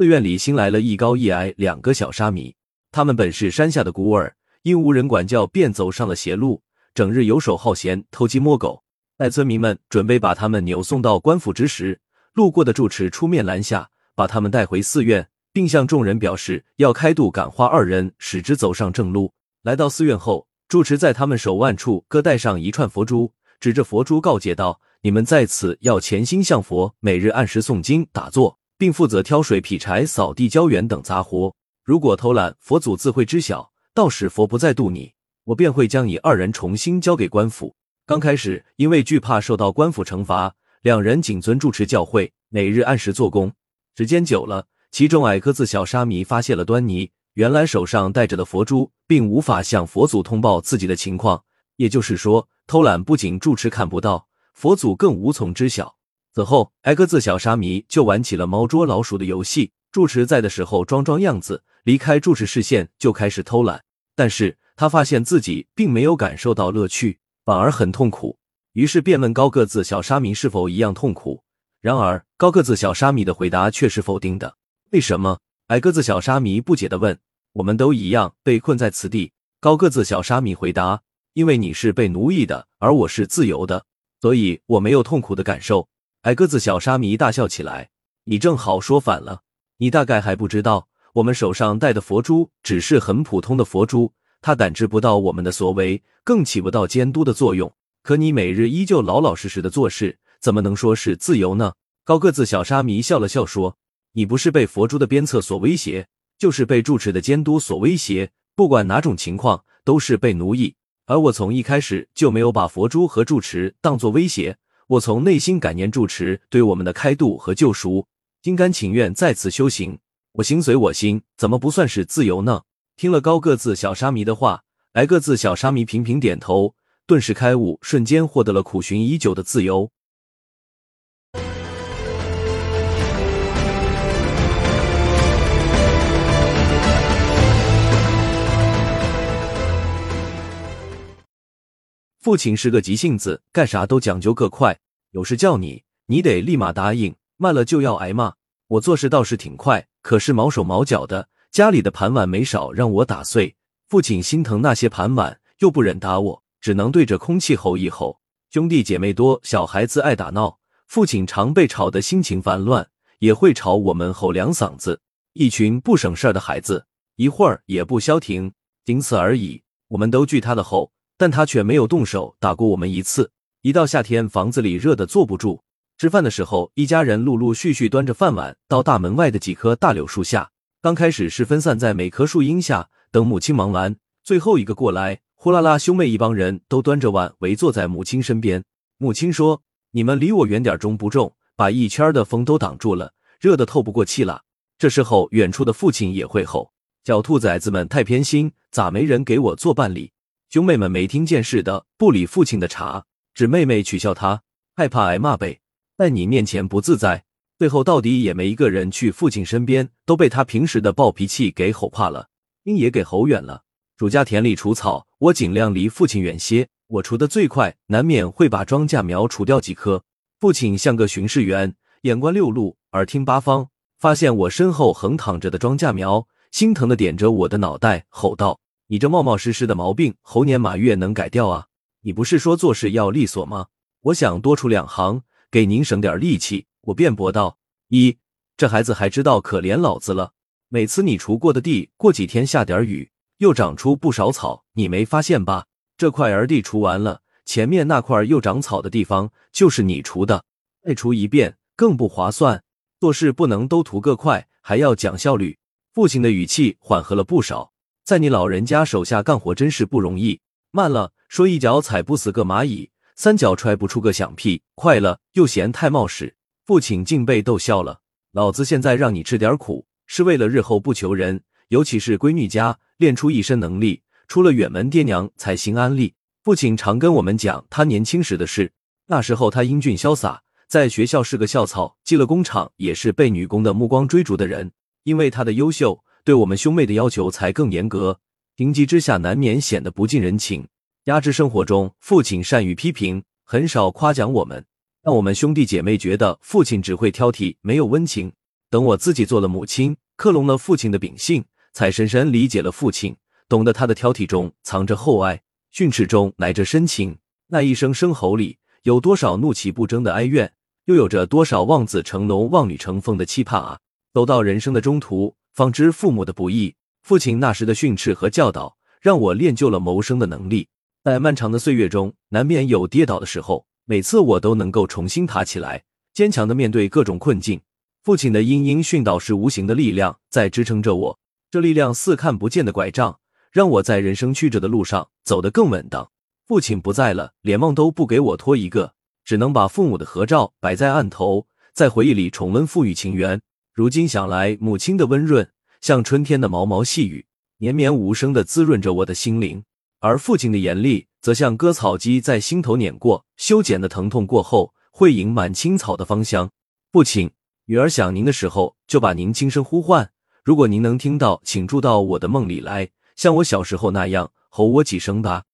寺院里新来了一高一矮两个小沙弥，他们本是山下的孤儿，因无人管教，便走上了邪路，整日游手好闲，偷鸡摸狗。待村民们准备把他们扭送到官府之时，路过的住持出面拦下，把他们带回寺院，并向众人表示要开度感化二人，使之走上正路。来到寺院后，住持在他们手腕处各戴上一串佛珠，指着佛珠告诫道：“你们在此要潜心向佛，每日按时诵经打坐。”并负责挑水、劈柴、扫地、浇园等杂活。如果偷懒，佛祖自会知晓。到时佛不再度你，我便会将你二人重新交给官府。刚开始，因为惧怕受到官府惩罚，两人谨遵住持教诲，每日按时做工。时间久了，其中矮个子小沙弥发现了端倪。原来手上戴着的佛珠，并无法向佛祖通报自己的情况。也就是说，偷懒不仅住持看不到，佛祖更无从知晓。此后，挨个子小沙弥就玩起了猫捉老鼠的游戏。住持在的时候装装样子，离开住持视线就开始偷懒。但是他发现自己并没有感受到乐趣，反而很痛苦。于是便问高个子小沙弥是否一样痛苦。然而高个子小沙弥的回答却是否定的。为什么？矮个子小沙弥不解地问。我们都一样被困在此地。高个子小沙弥回答：因为你是被奴役的，而我是自由的，所以我没有痛苦的感受。矮个子小沙弥大笑起来：“你正好说反了，你大概还不知道，我们手上戴的佛珠只是很普通的佛珠，它感知不到我们的所为，更起不到监督的作用。可你每日依旧老老实实的做事，怎么能说是自由呢？”高个子小沙弥笑了笑说：“你不是被佛珠的鞭策所威胁，就是被住持的监督所威胁，不管哪种情况，都是被奴役。而我从一开始就没有把佛珠和住持当作威胁。”我从内心感念住持对我们的开度和救赎，心甘情愿在此修行。我心随我心，怎么不算是自由呢？听了高个子小沙弥的话，矮个子小沙弥频频点头，顿时开悟，瞬间获得了苦寻已久的自由。父亲是个急性子，干啥都讲究个快。有事叫你，你得立马答应，慢了就要挨骂。我做事倒是挺快，可是毛手毛脚的，家里的盘碗没少让我打碎。父亲心疼那些盘碗，又不忍打我，只能对着空气吼一吼。兄弟姐妹多，小孩子爱打闹，父亲常被吵得心情烦乱，也会吵我们吼两嗓子。一群不省事儿的孩子，一会儿也不消停，仅此而已。我们都惧他的吼。但他却没有动手打过我们一次。一到夏天，房子里热得坐不住。吃饭的时候，一家人陆陆续续端着饭碗到大门外的几棵大柳树下。刚开始是分散在每棵树荫下等母亲忙完，最后一个过来，呼啦啦，兄妹一帮人都端着碗围坐在母亲身边。母亲说：“你们离我远点，中不中？把一圈的风都挡住了，热得透不过气了。”这时候，远处的父亲也会吼：“小兔崽子们太偏心，咋没人给我做伴礼？”兄妹们没听见似的，不理父亲的茬，指妹妹取笑他，害怕挨骂呗，在你面前不自在。最后到底也没一个人去父亲身边，都被他平时的暴脾气给吼怕了，心也给吼远了。主家田里除草，我尽量离父亲远些，我除的最快，难免会把庄稼苗除掉几棵。父亲像个巡视员，眼观六路，耳听八方，发现我身后横躺着的庄稼苗，心疼的点着我的脑袋，吼道。你这冒冒失失的毛病，猴年马月能改掉啊？你不是说做事要利索吗？我想多出两行，给您省点力气。我辩驳道：一，这孩子还知道可怜老子了。每次你锄过的地，过几天下点雨，又长出不少草，你没发现吧？这块儿地锄完了，前面那块又长草的地方，就是你锄的。再锄一遍更不划算。做事不能都图个快，还要讲效率。父亲的语气缓和了不少。在你老人家手下干活真是不容易。慢了，说一脚踩不死个蚂蚁，三脚踹不出个响屁；快了，又嫌太冒失。父亲竟被逗笑了。老子现在让你吃点苦，是为了日后不求人，尤其是闺女家练出一身能力，出了远门爹娘才心安利。父亲常跟我们讲他年轻时的事。那时候他英俊潇洒，在学校是个校草，进了工厂也是被女工的目光追逐的人。因为他的优秀。对我们兄妹的要求才更严格，情急之下难免显得不近人情。压制生活中，父亲善于批评，很少夸奖我们，让我们兄弟姐妹觉得父亲只会挑剔，没有温情。等我自己做了母亲，克隆了父亲的秉性，才深深理解了父亲，懂得他的挑剔中藏着厚爱，训斥中来着深情。那一声声吼里，有多少怒气不争的哀怨，又有着多少望子成龙、望女成凤的期盼啊！走到人生的中途，方知父母的不易。父亲那时的训斥和教导，让我练就了谋生的能力。在漫长的岁月中，难免有跌倒的时候，每次我都能够重新爬起来，坚强的面对各种困境。父亲的殷殷训导是无形的力量在支撑着我，这力量似看不见的拐杖，让我在人生曲折的路上走得更稳当。父亲不在了，连梦都不给我托一个，只能把父母的合照摆在案头，在回忆里重温父女情缘。如今想来，母亲的温润像春天的毛毛细雨，绵绵无声的滋润着我的心灵；而父亲的严厉，则像割草机在心头碾过，修剪的疼痛过后，会盈满青草的芳香。父亲。女儿想您的时候，就把您轻声呼唤。如果您能听到，请住到我的梦里来，像我小时候那样吼我几声吧。